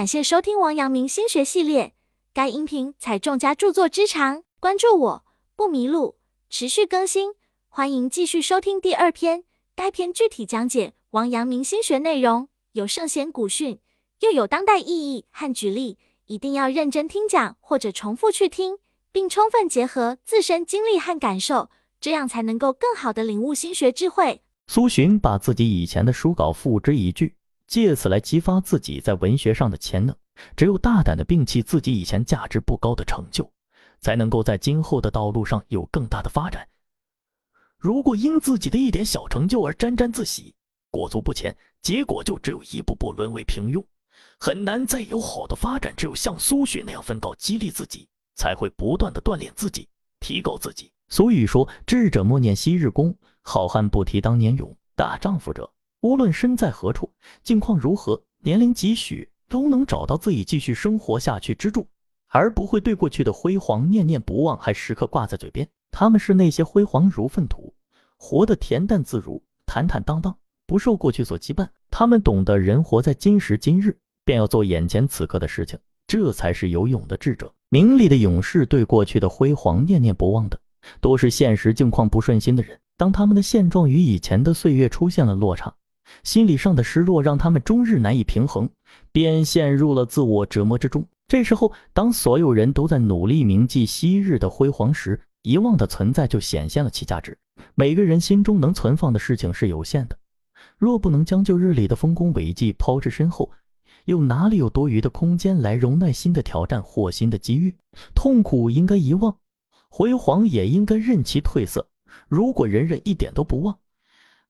感谢收听王阳明心学系列，该音频采众家著作之长，关注我不迷路，持续更新，欢迎继续收听第二篇。该篇具体讲解王阳明心学内容，有圣贤古训，又有当代意义和举例，一定要认真听讲或者重复去听，并充分结合自身经历和感受，这样才能够更好的领悟心学智慧。苏洵把自己以前的书稿付之一炬，借此来激发自己在文学上的潜能。只有大胆的摒弃自己以前价值不高的成就，才能够在今后的道路上有更大的发展。如果因自己的一点小成就而沾沾自喜、裹足不前，结果就只有一步步沦为平庸，很难再有好的发展。只有像苏洵那样奋斗激励自己，才会不断的锻炼自己，提高自己。所以说，智者莫念昔日功。好汉不提当年勇，大丈夫者无论身在何处，境况如何，年龄几许，都能找到自己继续生活下去之处，而不会对过去的辉煌念念不忘，还时刻挂在嘴边。他们是那些辉煌如粪土，活得恬淡自如、坦坦荡荡，不受过去所羁绊。他们懂得人活在今时今日，便要做眼前此刻的事情，这才是有勇的智者。名利的勇士对过去的辉煌念念不忘的，都是现实境况不顺心的人。当他们的现状与以前的岁月出现了落差，心理上的失落让他们终日难以平衡，便陷入了自我折磨之中。这时候，当所有人都在努力铭记昔日的辉煌时，遗忘的存在就显现了其价值。每个人心中能存放的事情是有限的，若不能将旧日里的丰功伟绩抛之身后，又哪里有多余的空间来容纳新的挑战或新的机遇？痛苦应该遗忘，辉煌也应该任其褪色。如果人人一点都不忘，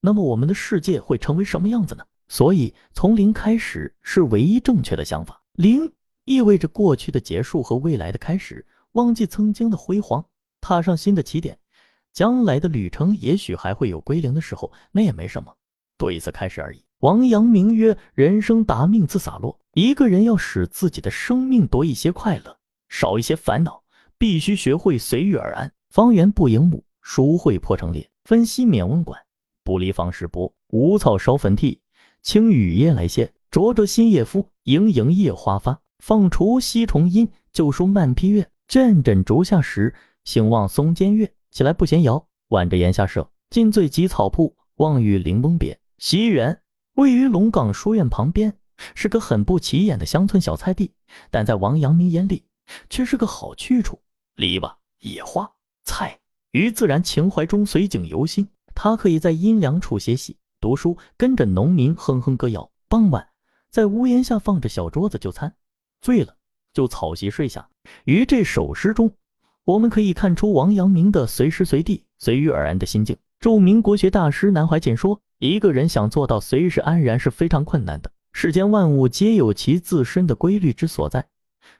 那么我们的世界会成为什么样子呢？所以，从零开始是唯一正确的想法。零意味着过去的结束和未来的开始，忘记曾经的辉煌，踏上新的起点。将来的旅程也许还会有归零的时候，那也没什么，多一次开始而已。王阳明曰：“人生达命自洒落。”一个人要使自己的生命多一些快乐，少一些烦恼，必须学会随遇而安。方圆不盈亩。书会破成裂，分析免温管，不离房石波。无草烧坟地，清雨夜来歇。灼灼新叶夫，盈盈夜花发。放除西虫音，旧书漫批月。阵阵竹下时，兴望松间月。起来不闲摇，挽着檐下舍。尽醉及草铺，望与林翁别。西园位于龙岗书院旁边，是个很不起眼的乡村小菜地，但在王阳明眼里，却是个好去处。篱笆、野花、菜。于自然情怀中随景游心，他可以在阴凉处歇息、读书，跟着农民哼哼歌谣。傍晚，在屋檐下放着小桌子就餐，醉了就草席睡下。于这首诗中，我们可以看出王阳明的随时随地、随遇而安的心境。著名国学大师南怀瑾说：“一个人想做到随时安然是非常困难的。世间万物皆有其自身的规律之所在，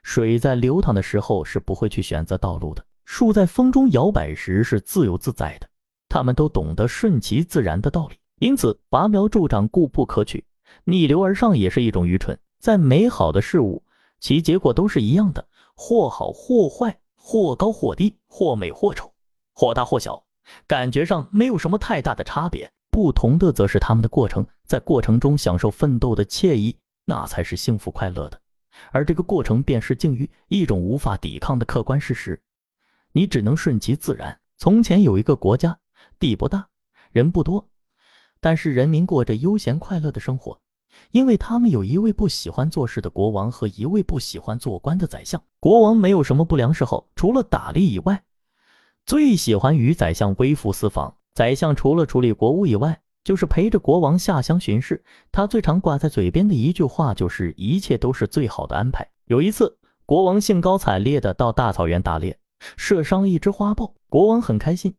水在流淌的时候是不会去选择道路的。”树在风中摇摆时是自由自在的，他们都懂得顺其自然的道理，因此拔苗助长固不可取，逆流而上也是一种愚蠢。在美好的事物，其结果都是一样的，或好或坏，或高或低，或美或丑，或大或小，感觉上没有什么太大的差别。不同的则是他们的过程，在过程中享受奋斗的惬意，那才是幸福快乐的。而这个过程便是境遇，一种无法抵抗的客观事实。你只能顺其自然。从前有一个国家，地不大，人不多，但是人民过着悠闲快乐的生活，因为他们有一位不喜欢做事的国王和一位不喜欢做官的宰相。国王没有什么不良嗜好，除了打猎以外，最喜欢与宰相微服私访。宰相除了处理国务以外，就是陪着国王下乡巡视。他最常挂在嘴边的一句话就是：“一切都是最好的安排。”有一次，国王兴高采烈地到大草原打猎。射伤了一只花豹，国王很开心。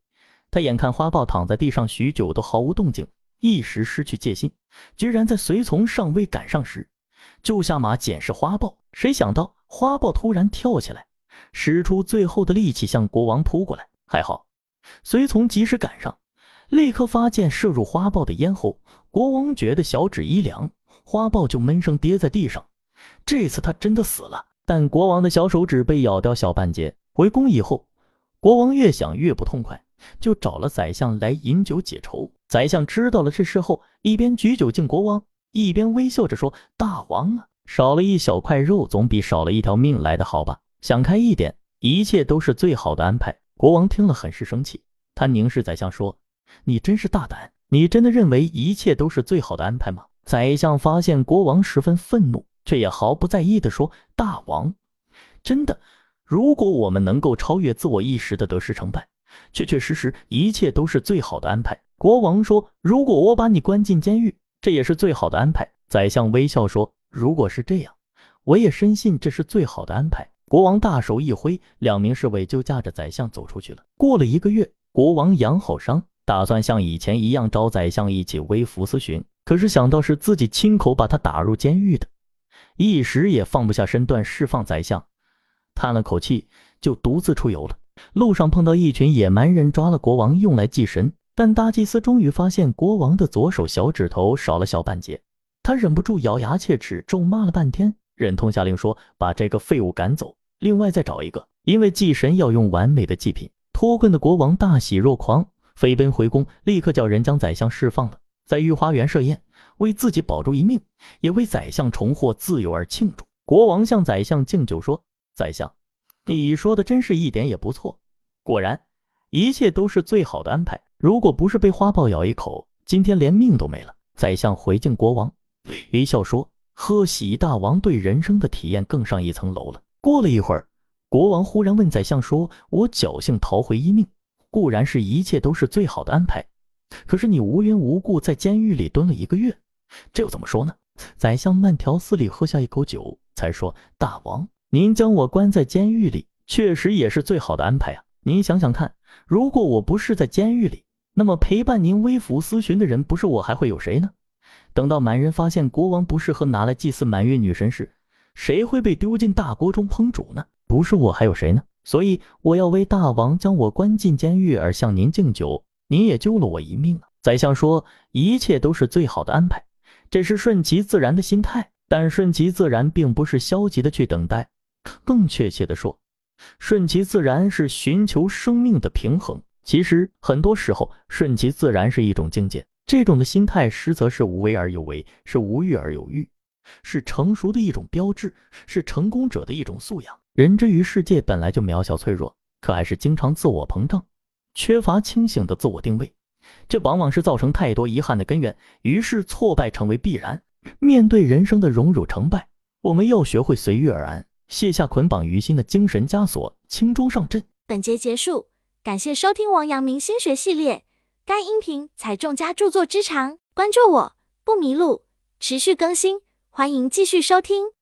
他眼看花豹躺在地上许久都毫无动静，一时失去戒心，居然在随从尚未赶上时，就下马检视花豹。谁想到花豹突然跳起来，使出最后的力气向国王扑过来。还好，随从及时赶上，立刻发箭射入花豹的咽喉。国王觉得小指一凉，花豹就闷声跌在地上。这次他真的死了，但国王的小手指被咬掉小半截。回宫以后，国王越想越不痛快，就找了宰相来饮酒解愁。宰相知道了这事后，一边举酒敬国王，一边微笑着说：“大王啊，少了一小块肉，总比少了一条命来的好吧？想开一点，一切都是最好的安排。国王听了很是生气，他凝视宰相说：“你真是大胆，你真的认为一切都是最好的安排吗？”宰相发现国王十分愤怒，却也毫不在意地说：“大王，真的，如果我们能够超越自我意识的得失成败，确确实实一切都是最好的安排。”国王说：“如果我把你关进监狱，这也是最好的安排。”宰相微笑说：“如果是这样，我也深信这是最好的安排。”国王大手一挥，两名侍卫就驾着宰相走出去了。过了一个月，国王养好伤，打算像以前一样招宰相一起微服私巡。可是想到是自己亲口把他打入监狱的，一时也放不下身段释放宰相，叹了口气，就独自出游了。路上碰到一群野蛮人，抓了国王用来祭神。但大祭司终于发现国王的左手小指头少了小半截，他忍不住咬牙切齿，咒骂了半天，忍痛下令说：“把这个废物赶走。”另外再找一个，因为祭神要用完美的祭品。脱困的国王大喜若狂，飞奔回宫，立刻叫人将宰相释放了，在御花园设宴，为自己保住一命，也为宰相重获自由而庆祝。国王向宰相敬酒说：“宰相，你说的真是一点也不错，果然一切都是最好的安排。如果不是被花豹咬一口，今天连命都没了。”宰相回敬国王，微笑说：“贺喜大王对人生的体验更上一层楼了。”过了一会儿，国王忽然问宰相说：“我侥幸逃回一命，固然是一切都是最好的安排。可是你无缘无故在监狱里蹲了一个月，这又怎么说呢？”宰相慢条斯理喝下一口酒，才说：“大王，您将我关在监狱里，确实也是最好的安排啊！您想想看，如果我不是在监狱里，那么陪伴您微服私巡的人，不是我还会有谁呢？等到满人发现国王不适合拿来祭祀满月女神时，”谁会被丢进大锅中烹煮呢？不是我还有谁呢？所以我要为大王将我关进监狱而向您敬酒，您也救了我一命啊！宰相说，一切都是最好的安排，这是顺其自然的心态。但顺其自然并不是消极的去等待，更确切的说，顺其自然是寻求生命的平衡。其实很多时候，顺其自然是一种境界，这种的心态实则是无为而有为，是无欲而有欲。是成熟的一种标志，是成功者的一种素养。人之于世界本来就渺小脆弱，可还是经常自我膨胀，缺乏清醒的自我定位，这往往是造成太多遗憾的根源。于是挫败成为必然。面对人生的荣辱成败，我们要学会随遇而安，卸下捆绑于心的精神枷锁，轻装上阵。本节结束，感谢收听王阳明心学系列。该音频采众家著作之长，关注我不迷路，持续更新。欢迎继续收听。